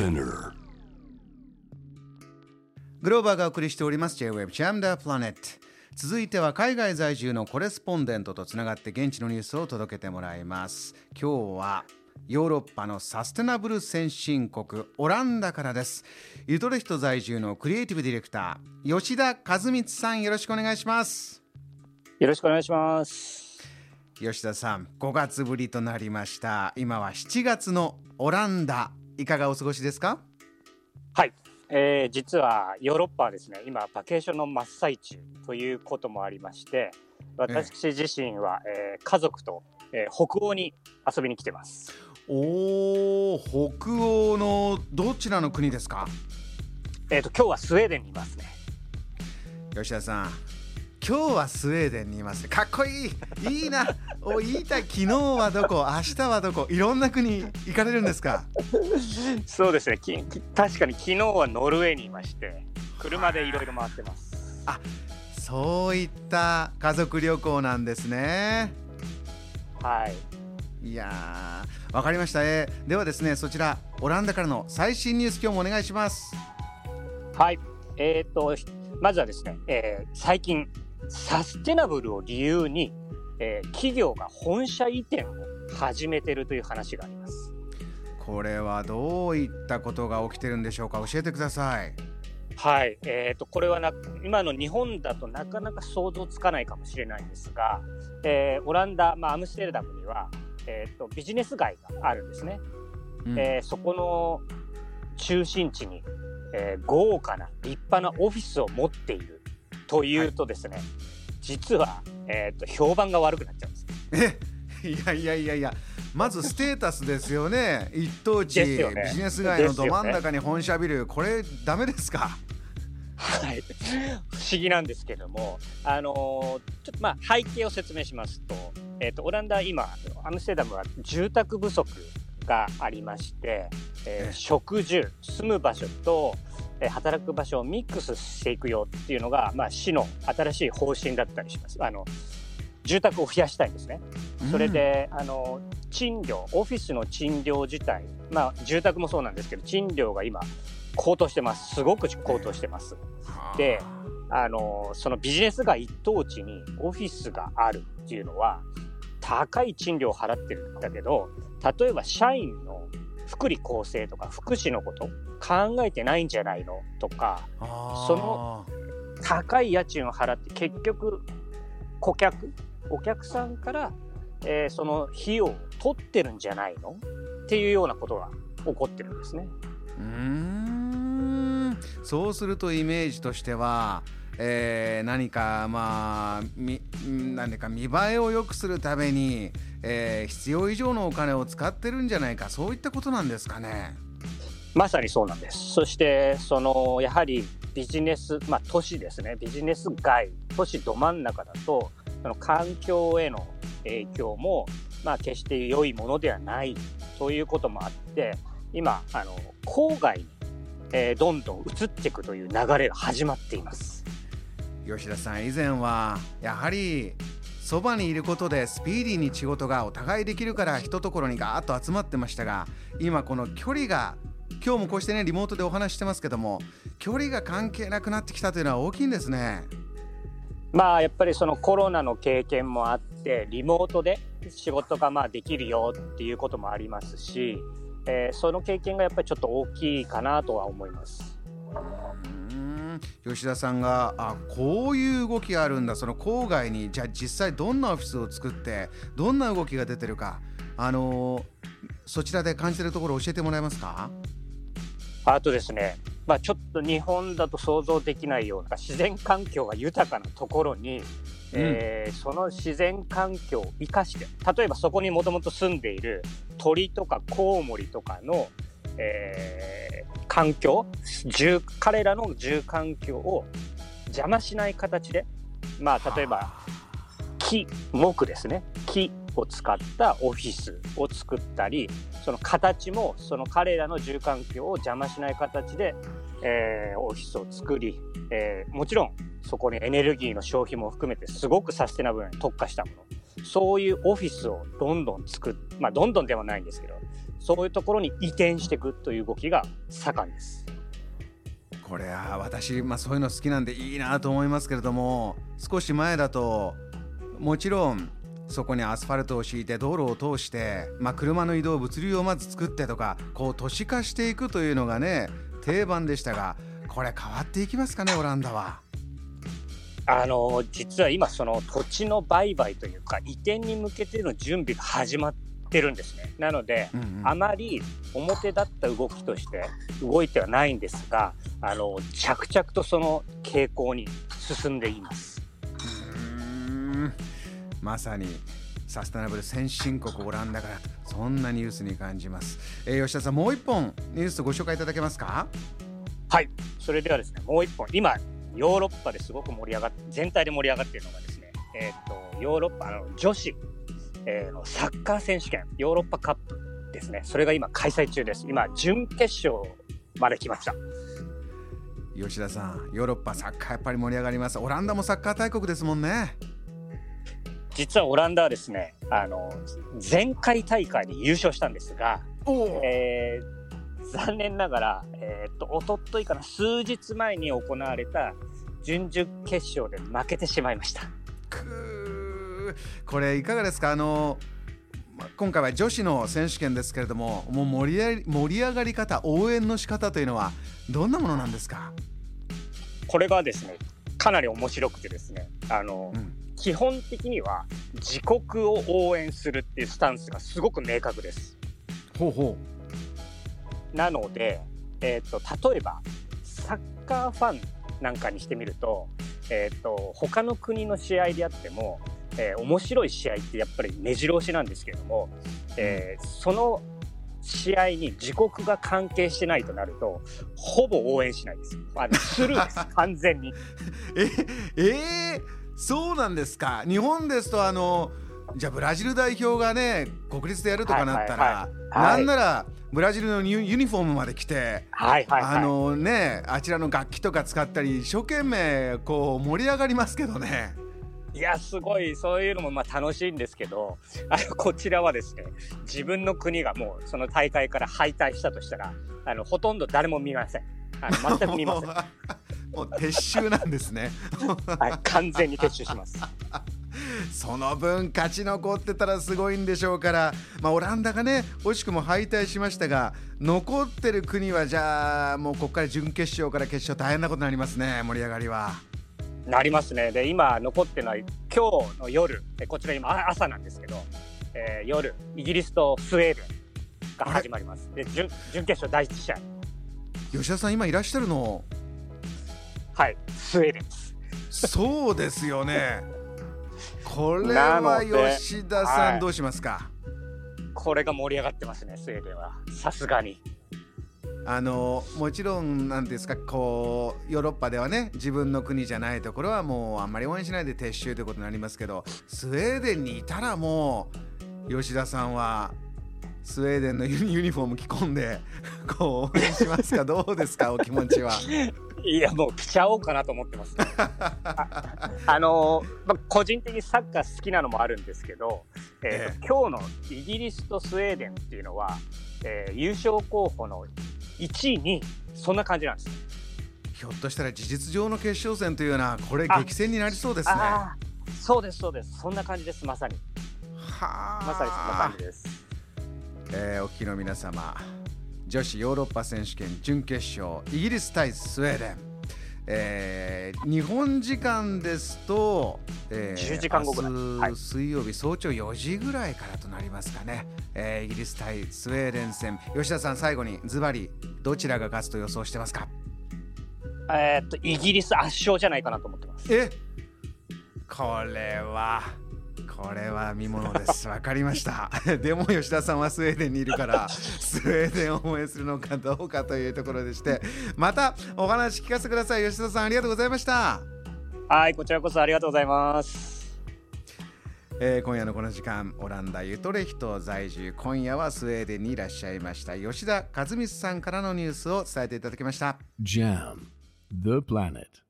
Spinner. グローバーがお送りしております J-Web Jam the Planet 続いては海外在住のコレスポンデントとつながって現地のニュースを届けてもらいます。今日はヨーロッパのサステナブル先進国オランダからです。ユトレヒト在住のクリエイティブディレクター吉田和光さんよろしくお願いします。よろしくお願いします。吉田さん5月ぶりとなりました。今は7月のオランダいかがお過ごしですか？はい、えー、実はヨーロッパはですね今バケーションの真っ最中ということもありまして私自身は、えー、家族と、えー、北欧に遊びに来てます。おー北欧のどちらの国ですか？えっ、と今日はスウェーデンにいますね。吉田さん今日はスウェーデンにいます。かっこいい。いいな。お言いた。い昨日はどこ？明日はどこ？いろんな国行かれるんですか？そうですね。きき確かに昨日はノルウェーにいまして車でいろいろ回ってます。あそういった家族旅行なんですね。はい。いやーわかりました、えーではですねそちらオランダからの最新ニュース今日もお願いします。はい。えっ、とまずはですね、えー最近サステナブルを理由に、えー企業が本社移転を始めてるという話があります。これはどういったことが起きてるんでしょうか？教えてください。はい、えー、とこれはな今の日本だとなかなか想像つかないかもしれないんですが、えーオランダ、まあ、アムステルダムには、えー、とビジネス街があるんですね、うん。えーそこの中心地に、えー豪華な立派なオフィスを持っているというとですね、実は、えー、と評判が悪くなっちゃうんです。えいやいやいやいやまずステータスですよね。一等地、ね。ビジネス街のど真ん中に本社ビル、これダメですか？はい、不思議なんですけども、あのーちょっとまあ背景を説明しますと、えっ、とオランダは今アムステルダムは住宅不足がありまして、えーええ。食住住む場所と、えー働く場所をミックスしていくよっていうのがまあ市の新しい方針だったりします。あの住宅を増やしたいんですね。それで、あの賃料オフィスの賃料自体まあ住宅もそうなんですけど賃料が今高騰してますすごく高騰してます。うんであのそのビジネス街一等地にオフィスがあるっていうのは高い賃料を払ってるんだけど例えば社員の福利厚生とか福祉のこと考えてないんじゃないのとかその高い家賃を払って結局顧客お客さんから、えーその費用を取ってるんじゃないのっていうようなことが起こってるんですね。うーんそうするとイメージとしては、えー何かまあみ何か見栄えを良くするために、えー必要以上のお金を使ってるんじゃないかそういったことなんですかね。まさにそうなんです。そして、その、やはりビジネス、まあ都市ですね、ビジネス街、都市ど真ん中だと、その環境への影響も、まあ決して良いものではないということもあって、今、あの、郊外に、えーどんどん移っていくという流れが始まっています。吉田さん以前はやはりそばにいることでスピーディーに仕事がお互いできるから一とところにガーッと集まってましたが今この距離が今日もこうしてねリモートでお話してますけども距離が関係なくなってきたというのは大きいんですね。まあやっぱりそのコロナの経験もあってリモートで仕事がまあできるよっていうこともありますし、えーその経験がやっぱりちょっと大きいかなとは思います。吉田さんがあこういう動きがあるんだ。その郊外にじゃあ実際どんなオフィスを作ってどんな動きが出てるか。あのーそちらで感じてるところ教えてもらえますか？あとですね、まあ、ちょっと日本だと想像できないような自然環境が豊かなところに、えーその自然環境を生かして例えばそこにもともと住んでいる鳥とかコウモリとかの、えー環境住彼らの住環境を邪魔しない形でまあ例えば木木ですね。木を使ったオフィスを作ったりその形もその彼らの住環境を邪魔しない形で、えーオフィスを作り、えーもちろんそこにエネルギーの消費も含めてすごくサステナブルに特化したもの。そういうオフィスをどんどん作っまあどんどんではないんですけどそういうところに移転していくという動きが盛んです。これは私、まあ、そういうの好きなんでいいなと思いますけれども少し前だともちろんそこにアスファルトを敷いて道路を通して、まあ、車の移動物流をまず作ってとかこう都市化していくというのがね定番でしたがこれ変わっていきますかねオランダは。あの実は今その土地の売買というか移転に向けての準備が始まってるんですね。なので、うんうん、あまり表立った動きとして動いてはないんですが、あの着々とその傾向に進んでいます。うん。まさにサステナブル先進国オランダからそんなニュースに感じます、えー、吉田さんもう一本ニュースご紹介いただけますか？はい。それではですねもう一本。今ヨーロッパですごく盛り上がって全体で盛り上がっているのがですねえっ、ー、とヨーロッパの女子、えー、のサッカー選手権ヨーロッパカップですね。それが今開催中です。今準決勝まで来ました。吉田さんヨーロッパサッカーやっぱり盛り上がります。オランダもサッカー大国ですもんね。実はオランダはですねあの前回大会で優勝したんですが、えー、残念ながら、えー、っと一昨日から数日前に行われた準々決勝で負けてしまいましたこれいかがですか？あの今回は女子の選手権ですけれどももう盛り盛り上がり方応援の仕方というのはどんなものなんですか？これがですねかなり面白くてですねあの、うん、基本的には自国を応援するっていうスタンスがすごく明確です。ほうほう。なので、えーと、例えばサッカーファンなんかにしてみると,、えーと、他の国の試合であっても、えー、面白い試合ってやっぱり目白押しなんですけども、えー、その試合に自国が関係してないとなると、ほぼ応援しないです。あのスルーです、完全に。え、えー、そうなんですか？日本ですと、あの、じゃあブラジル代表がね、国立でやるとかなったら、はいはいはい、なんなら、ブラジルのユニフォームまで着て、はいはいはい、あのね、あちらの楽器とか使ったり、一生懸命こう盛り上がりますけどね。いやすごいそういうのもまあ楽しいんですけどあのこちらはですね自分の国がもうその大会から敗退したとしたらあのほとんど誰も見ません。あの全く見ません。もう撤収なんですね。はい完全に撤収します。その分勝ち残ってたらすごいんでしょうから、まあ、オランダがね惜しくも敗退しましたが残ってる国はじゃあもうここから準決勝から決勝大変なことになりますね盛り上がりは。なりますね。で、今残ってない今日の夜、こちら今朝なんですけど、えー、夜、イギリスとスウェーデンが始まります。で、準準決勝第1試合。吉田さん、今いらっしゃるの？はい、スウェーデンです。そうですよね。これは吉田さん、はい、どうしますか？これが盛り上がってますね、スウェーデンは。さすがに。あのもちろんなんですかこうヨーロッパではね自分の国じゃないところはもうあんまり応援しないで撤収ということになりますけどスウェーデンにいたらもう吉田さんはスウェーデンのユニフォーム着込んで こう応援しますか？どうですか？お気持ちは？いやもう着ちゃおうかなと思ってます、ね、ああのまあ、個人的にサッカー好きなのもあるんですけど、えー、えー、今日のイギリスとスウェーデンっていうのは、えー、優勝候補の1位にそんな感じなんです。ひょっとしたら事実上の決勝戦というようなこれ激戦になりそうですね。そうですそうです。そんな感じですまさに。はあ。まさにそんな感じです、えー、お聞きの皆様女子ヨーロッパ選手権準決勝イギリス対スウェーデンえー、日本時間ですと、えー、10時間後ぐらい、はい、水曜日早朝4時ぐらいからとなりますかね、えー、イギリス対スウェーデン戦。吉田さん最後にズバリどちらが勝つと予想してますか？えー、っとイギリス圧勝じゃないかなと思ってます。えこれはこれは見ものです。わかりました。でも吉田さんはスウェーデンにいるから、スウェーデンを応援するのかどうかというところでして、またお話聞かせてください。吉田さん、ありがとうございました。はい、こちらこそありがとうございます。えー、今夜のこの時間オランダ・ユトレヒト在住今夜はスウェーデンにいらっしゃいました吉田和光さんからのニュースを伝えていただきました JAM The Planet